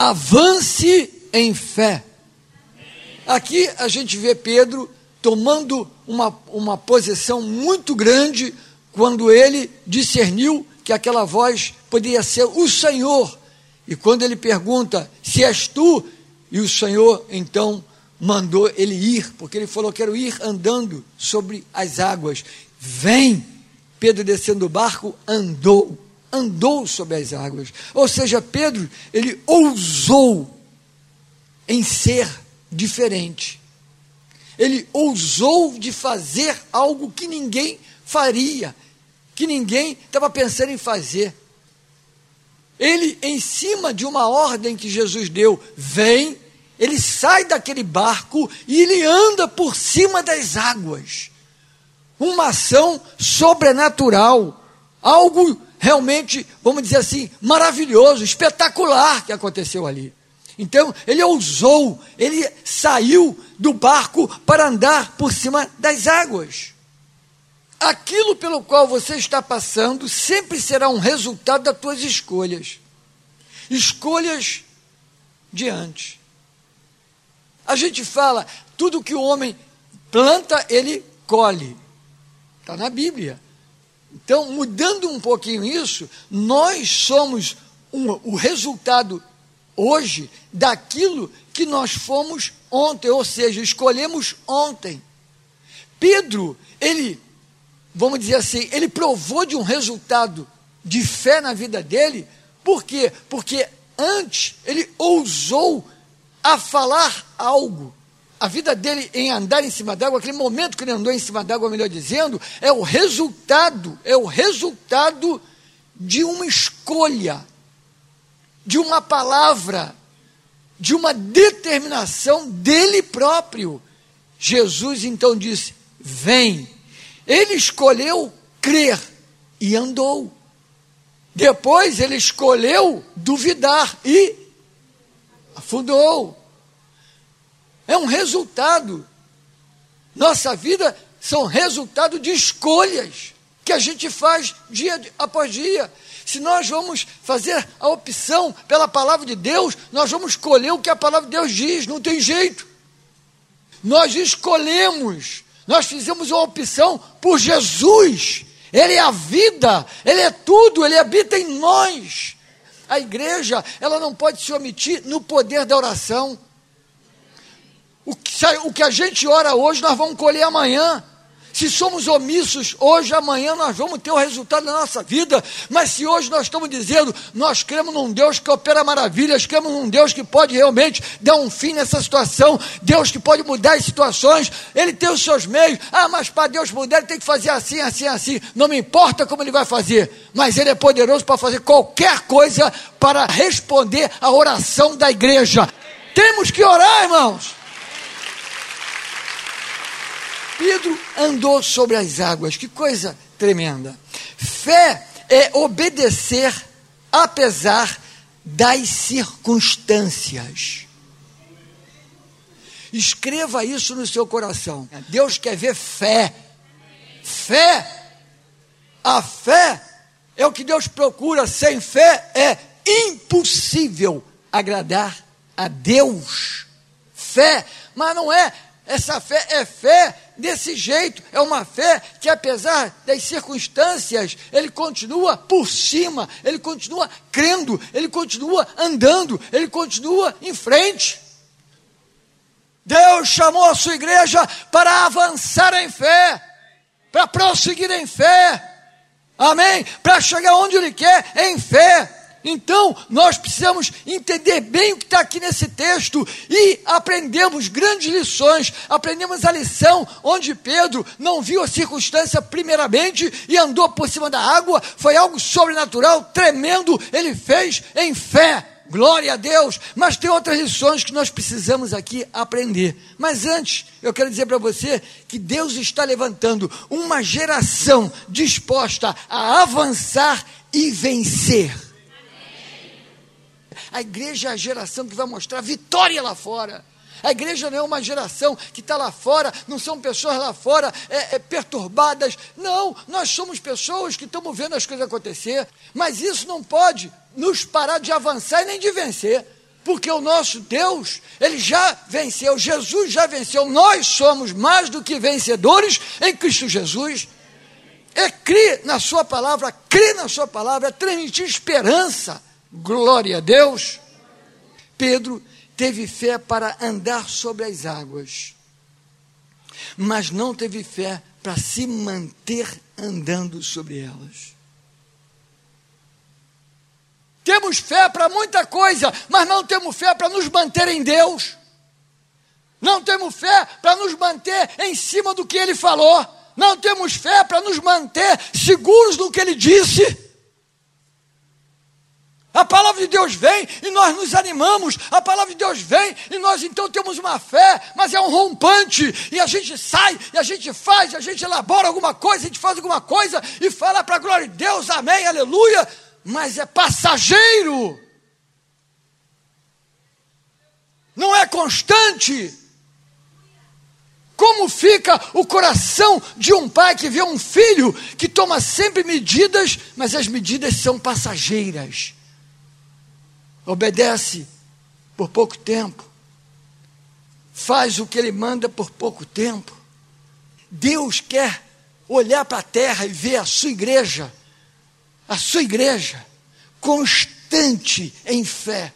avance em fé. Aqui a gente vê Pedro tomando uma, uma posição muito grande quando ele discerniu que aquela voz poderia ser o Senhor. E quando ele pergunta se és tu, e o Senhor então mandou ele ir, porque ele falou: Quero ir andando sobre as águas. Vem! Pedro descendo do barco andou, andou sobre as águas. Ou seja, Pedro, ele ousou em ser diferente. Ele ousou de fazer algo que ninguém faria, que ninguém estava pensando em fazer. Ele, em cima de uma ordem que Jesus deu, vem, ele sai daquele barco e ele anda por cima das águas. Uma ação sobrenatural, algo realmente, vamos dizer assim, maravilhoso, espetacular que aconteceu ali. Então, ele ousou, ele saiu do barco para andar por cima das águas. Aquilo pelo qual você está passando sempre será um resultado das tuas escolhas. Escolhas diante. A gente fala, tudo que o homem planta, ele colhe. Está na Bíblia. Então, mudando um pouquinho isso, nós somos um, o resultado hoje daquilo que nós fomos ontem, ou seja, escolhemos ontem. Pedro, ele, vamos dizer assim, ele provou de um resultado de fé na vida dele, por quê? Porque antes ele ousou a falar algo. A vida dele em andar em cima d'água, aquele momento que ele andou em cima d'água, melhor dizendo, é o resultado, é o resultado de uma escolha de uma palavra, de uma determinação dele próprio. Jesus então disse: Vem. Ele escolheu crer e andou. Depois ele escolheu duvidar e afundou. É um resultado. Nossa vida são resultado de escolhas que a gente faz dia após dia. Se nós vamos fazer a opção pela palavra de Deus, nós vamos escolher o que a palavra de Deus diz, não tem jeito. Nós escolhemos, nós fizemos uma opção por Jesus. Ele é a vida, ele é tudo, ele habita em nós. A igreja, ela não pode se omitir no poder da oração. O que, o que a gente ora hoje, nós vamos colher amanhã. Se somos omissos hoje, amanhã nós vamos ter o resultado da nossa vida. Mas se hoje nós estamos dizendo, nós cremos num Deus que opera maravilhas, cremos num Deus que pode realmente dar um fim nessa situação, Deus que pode mudar as situações, Ele tem os seus meios. Ah, mas para Deus mudar, Ele tem que fazer assim, assim, assim. Não me importa como Ele vai fazer, mas Ele é poderoso para fazer qualquer coisa para responder à oração da igreja. Temos que orar, irmãos. Pedro andou sobre as águas, que coisa tremenda. Fé é obedecer apesar das circunstâncias. Escreva isso no seu coração. Deus quer ver fé. Fé. A fé é o que Deus procura. Sem fé é impossível agradar a Deus. Fé, mas não é essa fé é fé desse jeito, é uma fé que, apesar das circunstâncias, ele continua por cima, ele continua crendo, ele continua andando, ele continua em frente. Deus chamou a sua igreja para avançar em fé, para prosseguir em fé, amém? Para chegar onde Ele quer em fé. Então, nós precisamos entender bem o que está aqui nesse texto e aprendemos grandes lições. Aprendemos a lição onde Pedro não viu a circunstância primeiramente e andou por cima da água. Foi algo sobrenatural, tremendo. Ele fez em fé. Glória a Deus. Mas tem outras lições que nós precisamos aqui aprender. Mas antes, eu quero dizer para você que Deus está levantando uma geração disposta a avançar e vencer a igreja é a geração que vai mostrar vitória lá fora. A igreja não é uma geração que está lá fora, não são pessoas lá fora é, é, perturbadas. Não, nós somos pessoas que estamos vendo as coisas acontecer. Mas isso não pode nos parar de avançar e nem de vencer. Porque o nosso Deus, ele já venceu, Jesus já venceu, nós somos mais do que vencedores em Cristo Jesus. É crer na Sua palavra, crer na Sua palavra, é transmitir esperança. Glória a Deus. Pedro teve fé para andar sobre as águas, mas não teve fé para se manter andando sobre elas. Temos fé para muita coisa, mas não temos fé para nos manter em Deus. Não temos fé para nos manter em cima do que Ele falou. Não temos fé para nos manter seguros do que Ele disse. A palavra de Deus vem e nós nos animamos. A palavra de Deus vem e nós então temos uma fé, mas é um rompante. E a gente sai, e a gente faz, e a gente elabora alguma coisa, a gente faz alguma coisa e fala para a glória de Deus, amém, aleluia. Mas é passageiro. Não é constante. Como fica o coração de um pai que vê um filho que toma sempre medidas, mas as medidas são passageiras obedece por pouco tempo, faz o que ele manda por pouco tempo. Deus quer olhar para a terra e ver a sua igreja, a sua igreja, constante em fé.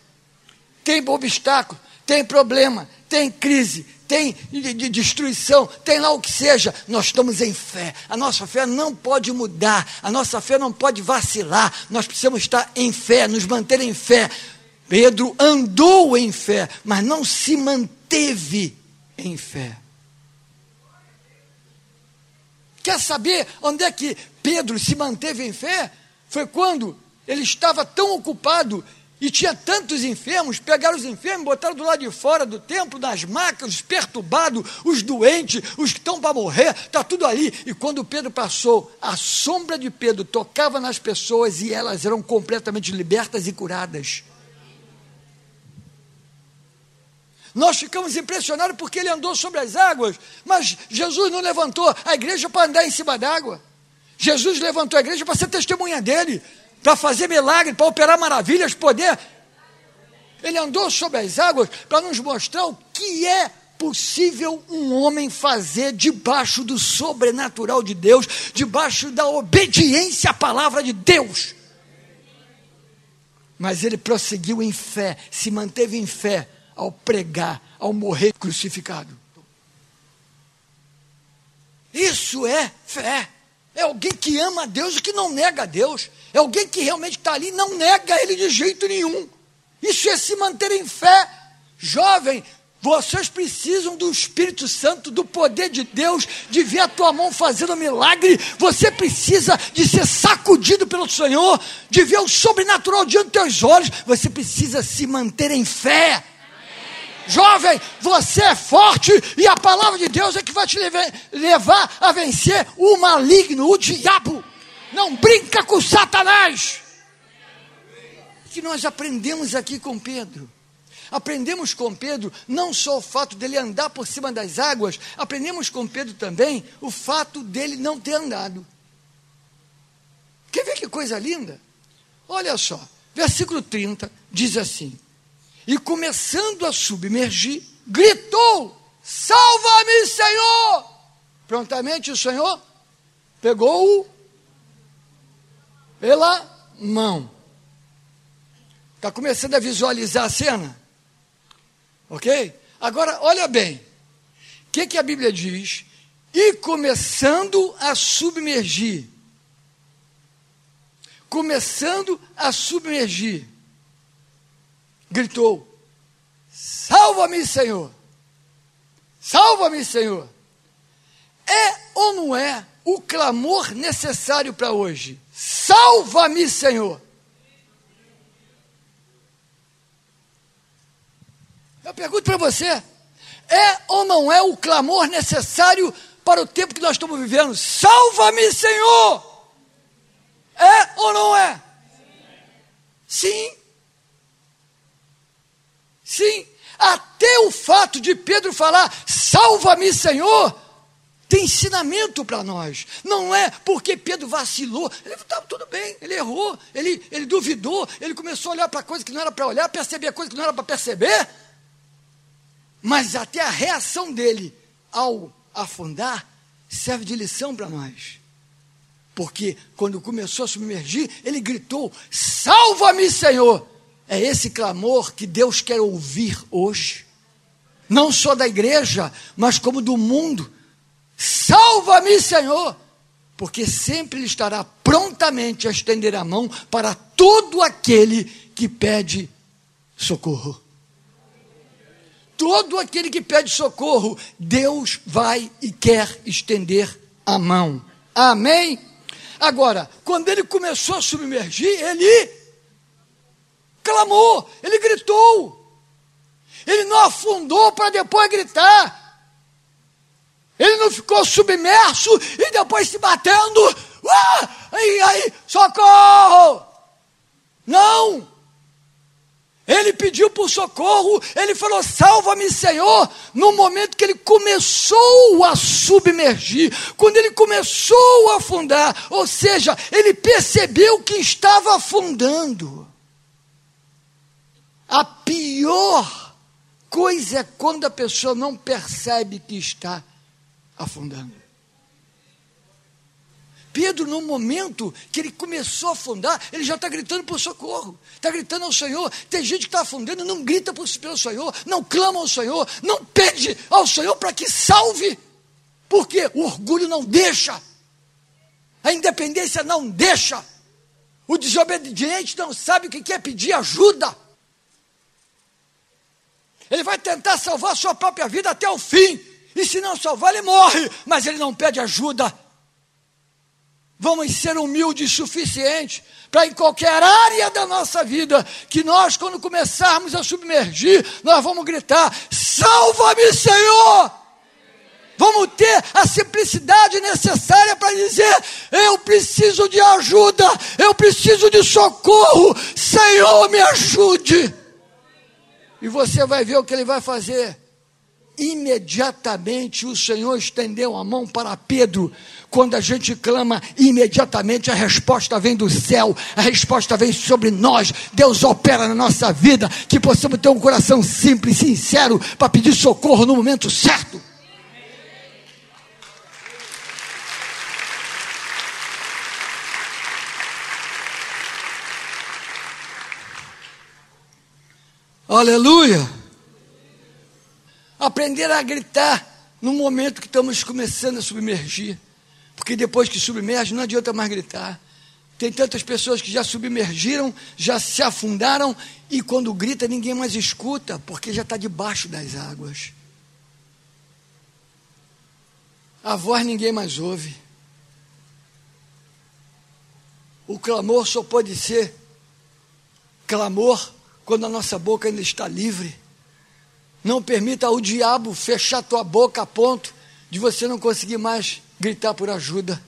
Tem obstáculo, tem problema, tem crise, tem de destruição, tem lá o que seja, nós estamos em fé. A nossa fé não pode mudar, a nossa fé não pode vacilar. Nós precisamos estar em fé, nos manter em fé. Pedro andou em fé, mas não se manteve em fé. Quer saber onde é que Pedro se manteve em fé? Foi quando ele estava tão ocupado e tinha tantos enfermos, pegaram os enfermos, botaram do lado de fora do templo, nas macas, os perturbados, os doentes, os que estão para morrer, está tudo ali. E quando Pedro passou, a sombra de Pedro tocava nas pessoas e elas eram completamente libertas e curadas. Nós ficamos impressionados porque ele andou sobre as águas, mas Jesus não levantou a igreja para andar em cima d'água. Jesus levantou a igreja para ser testemunha dele, para fazer milagre, para operar maravilhas, poder. Ele andou sobre as águas para nos mostrar o que é possível um homem fazer debaixo do sobrenatural de Deus, debaixo da obediência à palavra de Deus. Mas ele prosseguiu em fé, se manteve em fé, ao pregar, ao morrer crucificado. Isso é fé. É alguém que ama a Deus e que não nega a Deus. É alguém que realmente está ali e não nega ele de jeito nenhum. Isso é se manter em fé. Jovem, vocês precisam do Espírito Santo, do poder de Deus, de ver a tua mão fazendo milagre. Você precisa de ser sacudido pelo Senhor, de ver o sobrenatural diante dos teus olhos. Você precisa se manter em fé. Jovem, você é forte e a palavra de Deus é que vai te levar a vencer o maligno, o diabo. Não brinca com Satanás. Que nós aprendemos aqui com Pedro. Aprendemos com Pedro não só o fato dele andar por cima das águas, aprendemos com Pedro também o fato dele não ter andado. Quer ver que coisa linda? Olha só, versículo 30 diz assim: e começando a submergir, gritou: Salva-me, Senhor! Prontamente o Senhor pegou-o pela mão. Está começando a visualizar a cena? Ok? Agora, olha bem. O que, que a Bíblia diz? E começando a submergir. Começando a submergir gritou: Salva-me, Senhor! Salva-me, Senhor! É ou não é o clamor necessário para hoje? Salva-me, Senhor! Eu pergunto para você: é ou não é o clamor necessário para o tempo que nós estamos vivendo? Salva-me, Senhor! É ou não é? Sim. Sim, até o fato de Pedro falar: Salva-me, Senhor, tem ensinamento para nós. Não é porque Pedro vacilou. Ele estava tá, tudo bem, ele errou, ele, ele duvidou, ele começou a olhar para coisa que não era para olhar, perceber coisa que não era para perceber. Mas até a reação dele ao afundar serve de lição para nós. Porque quando começou a submergir, ele gritou: Salva-me, Senhor! É esse clamor que Deus quer ouvir hoje. Não só da igreja, mas como do mundo. Salva-me, Senhor! Porque sempre Ele estará prontamente a estender a mão para todo aquele que pede socorro. Todo aquele que pede socorro, Deus vai e quer estender a mão. Amém? Agora, quando ele começou a submergir, ele clamou, ele gritou. Ele não afundou para depois gritar. Ele não ficou submerso e depois se batendo. Ah, aí, aí, socorro! Não! Ele pediu por socorro, ele falou: Salva-me, Senhor, no momento que ele começou a submergir, quando ele começou a afundar, ou seja, ele percebeu que estava afundando. A pior coisa é quando a pessoa não percebe que está afundando. Pedro, no momento que ele começou a afundar, ele já está gritando por socorro, está gritando ao Senhor. Tem gente que está afundando, não grita pelo Senhor, não clama ao Senhor, não pede ao Senhor para que salve, porque o orgulho não deixa, a independência não deixa, o desobediente não sabe o que quer pedir ajuda. Ele vai tentar salvar a sua própria vida até o fim, e se não salvar, ele morre, mas ele não pede ajuda. Vamos ser humildes o suficiente para em qualquer área da nossa vida, que nós, quando começarmos a submergir, nós vamos gritar: Salva-me, Senhor! Vamos ter a simplicidade necessária para dizer: Eu preciso de ajuda, eu preciso de socorro, Senhor, me ajude. E você vai ver o que ele vai fazer. Imediatamente o Senhor estendeu a mão para Pedro. Quando a gente clama, imediatamente a resposta vem do céu, a resposta vem sobre nós. Deus opera na nossa vida, que possamos ter um coração simples, sincero, para pedir socorro no momento certo. Aleluia! aprender a gritar no momento que estamos começando a submergir. Porque depois que submerge, não adianta mais gritar. Tem tantas pessoas que já submergiram, já se afundaram, e quando grita ninguém mais escuta, porque já está debaixo das águas. A voz ninguém mais ouve. O clamor só pode ser clamor quando a nossa boca ainda está livre. Não permita ao diabo fechar tua boca a ponto de você não conseguir mais gritar por ajuda.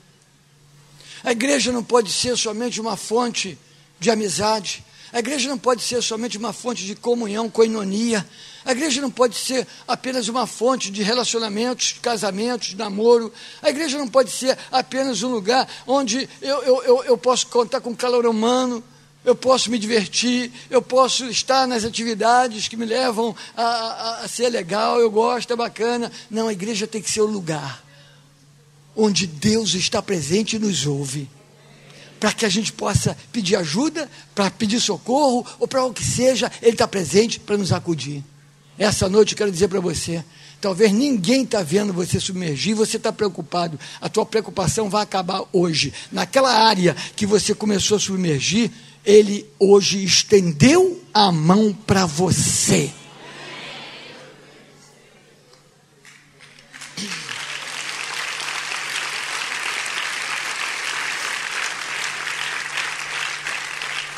A igreja não pode ser somente uma fonte de amizade. A igreja não pode ser somente uma fonte de comunhão, coinonia. A igreja não pode ser apenas uma fonte de relacionamentos, casamentos, namoro. A igreja não pode ser apenas um lugar onde eu, eu, eu, eu posso contar com calor humano eu posso me divertir, eu posso estar nas atividades que me levam a, a, a, ser legal, eu gosto, é bacana. Não, a igreja tem que ser o lugar onde Deus está presente e nos ouve. Para que a gente possa pedir ajuda, para pedir socorro, ou para o que seja, Ele está presente para nos acudir. Essa noite eu quero dizer para você: Talvez ninguém está vendo você submergir, você está preocupado. A tua preocupação vai acabar hoje. Naquela área que você começou a submergir, ele hoje estendeu a mão para você.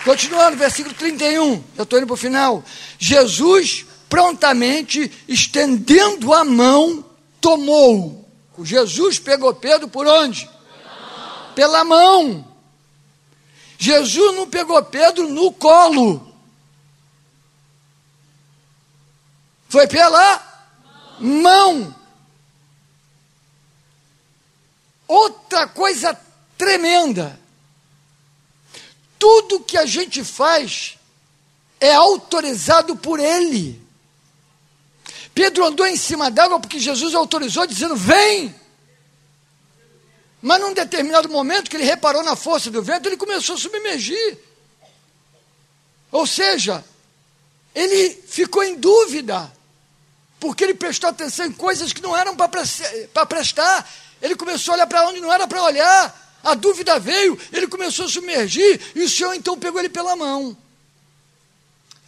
Continuando, versículo 31, eu estou indo para o final. Jesus, prontamente, estendendo a mão, tomou. Jesus pegou Pedro por onde? Pela mão. Jesus não pegou Pedro no colo. Foi pela mão. outra coisa tremenda. Tudo que a gente faz é autorizado por Ele. Pedro andou em cima d'água porque Jesus autorizou, dizendo: Vem! Mas num determinado momento que ele reparou na força do vento, ele começou a submergir. Ou seja, ele ficou em dúvida, porque ele prestou atenção em coisas que não eram para prestar. Ele começou a olhar para onde não era para olhar. A dúvida veio, ele começou a submergir, e o Senhor então pegou ele pela mão.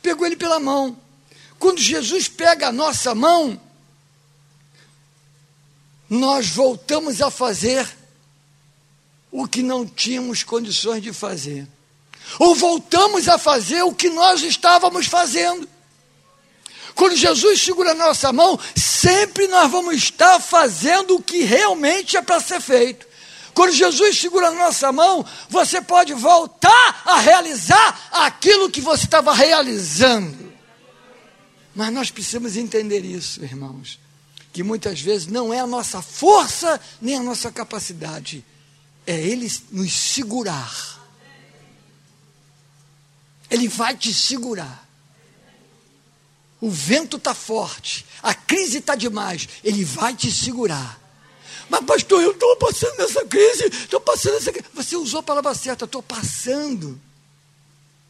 Pegou ele pela mão. Quando Jesus pega a nossa mão, nós voltamos a fazer o que não tínhamos condições de fazer. Ou voltamos a fazer o que nós estávamos fazendo. Quando Jesus segura a nossa mão, sempre nós vamos estar fazendo o que realmente é para ser feito. Quando Jesus segura a nossa mão, você pode voltar a realizar aquilo que você estava realizando. Mas nós precisamos entender isso, irmãos, que muitas vezes não é a nossa força nem a nossa capacidade, é Ele nos segurar. Ele vai te segurar. O vento está forte, a crise está demais, Ele vai te segurar. Mas, pastor, eu estou passando nessa crise, estou passando nessa crise. Você usou a palavra certa, estou passando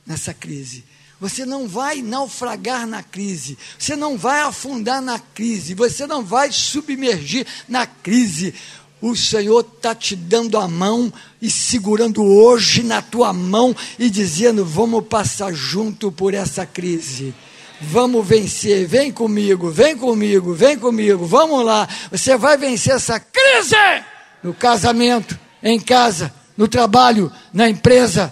nessa crise. Você não vai naufragar na crise, você não vai afundar na crise, você não vai submergir na crise. O Senhor está te dando a mão e segurando hoje na tua mão e dizendo: vamos passar junto por essa crise. Vamos vencer, vem comigo, vem comigo, vem comigo, vamos lá. Você vai vencer essa crise no casamento, em casa, no trabalho, na empresa,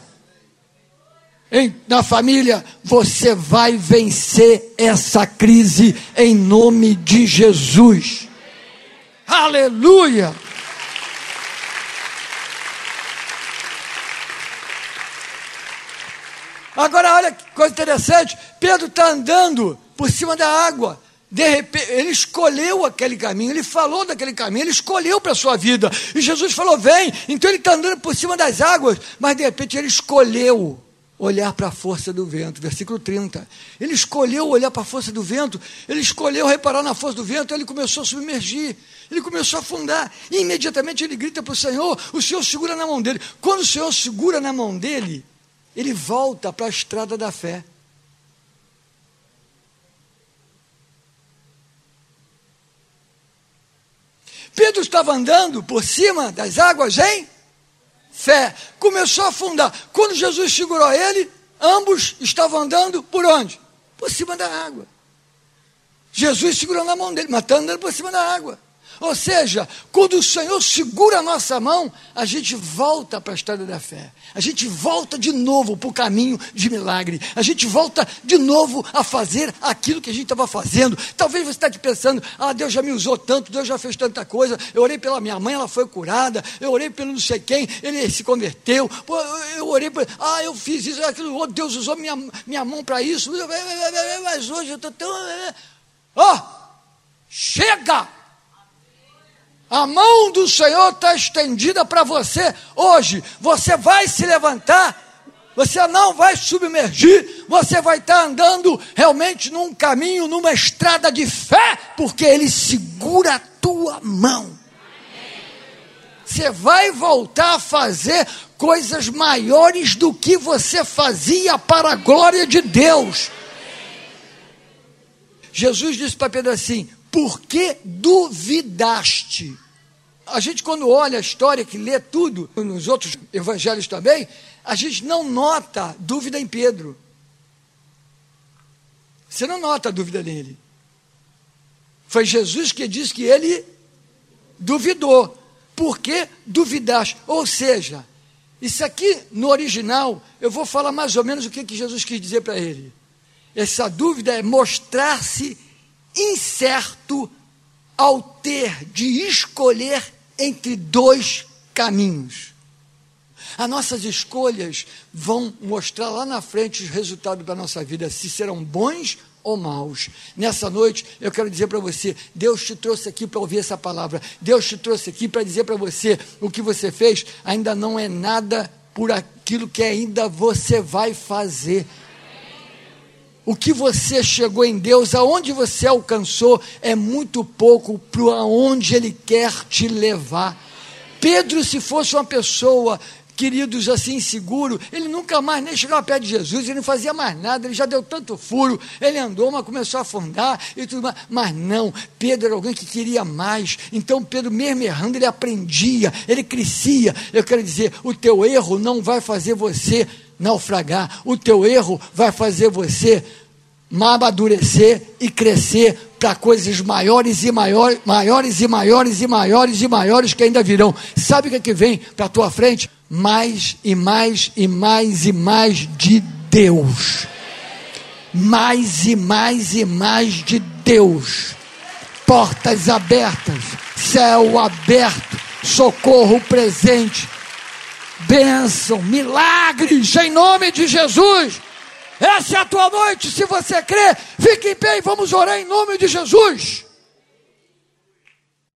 em, na família. Você vai vencer essa crise em nome de Jesus. Aleluia! Agora, olha que coisa interessante: Pedro está andando por cima da água. De repente, ele escolheu aquele caminho, ele falou daquele caminho, ele escolheu para a sua vida. E Jesus falou: vem. Então ele está andando por cima das águas, mas de repente ele escolheu olhar para a força do vento. Versículo 30. Ele escolheu olhar para a força do vento, ele escolheu reparar na força do vento, ele começou a submergir, ele começou a afundar. E imediatamente ele grita para o Senhor: o Senhor segura na mão dele. Quando o Senhor segura na mão dele, ele volta para a estrada da fé. Pedro estava andando por cima das águas em fé. Começou a afundar. Quando Jesus segurou ele, ambos estavam andando por onde? Por cima da água. Jesus segurou na mão dele, está andando por cima da água. Ou seja, quando o Senhor segura a nossa mão, a gente volta para a estrada da fé. A gente volta de novo para o caminho de milagre. A gente volta de novo a fazer aquilo que a gente estava fazendo. Talvez você esteja pensando: ah, Deus já me usou tanto, Deus já fez tanta coisa. Eu orei pela minha mãe, ela foi curada. Eu orei pelo não sei quem, ele se converteu. Eu orei por. Ah, eu fiz isso, aquilo, oh, Deus usou minha, minha mão para isso. Mas hoje eu estou tão. Ó, oh, chega! A mão do Senhor está estendida para você hoje. Você vai se levantar, você não vai submergir, você vai estar tá andando realmente num caminho, numa estrada de fé, porque Ele segura a tua mão. Você vai voltar a fazer coisas maiores do que você fazia para a glória de Deus. Jesus disse para Pedro assim: por que duvidaste? A gente, quando olha a história, que lê tudo, nos outros evangelhos também, a gente não nota dúvida em Pedro. Você não nota dúvida nele. Foi Jesus que disse que ele duvidou. Por que duvidaste? Ou seja, isso aqui no original, eu vou falar mais ou menos o que, que Jesus quis dizer para ele. Essa dúvida é mostrar-se incerto ao ter de escolher entre dois caminhos. As nossas escolhas vão mostrar lá na frente os resultados da nossa vida, se serão bons ou maus. Nessa noite, eu quero dizer para você: Deus te trouxe aqui para ouvir essa palavra, Deus te trouxe aqui para dizer para você: o que você fez ainda não é nada por aquilo que ainda você vai fazer. O que você chegou em Deus, aonde você alcançou, é muito pouco para onde Ele quer te levar. Pedro, se fosse uma pessoa queridos, assim, inseguro, ele nunca mais nem chegava perto de Jesus, ele não fazia mais nada, ele já deu tanto furo, ele andou, mas começou a afundar e tudo mais. Mas não, Pedro era alguém que queria mais. Então, Pedro, mesmo errando, ele aprendia, ele crescia. Eu quero dizer, o teu erro não vai fazer você naufragar, o teu erro vai fazer você amadurecer e crescer para coisas maiores e maiores, maiores e maiores e maiores e maiores que ainda virão. Sabe o que, é que vem para tua frente? Mais e mais e mais e mais de Deus. Mais e mais e mais de Deus. Portas abertas, céu aberto, socorro presente, bênção, milagres em nome de Jesus. Essa é a tua noite. Se você crê, fique em pé e vamos orar em nome de Jesus.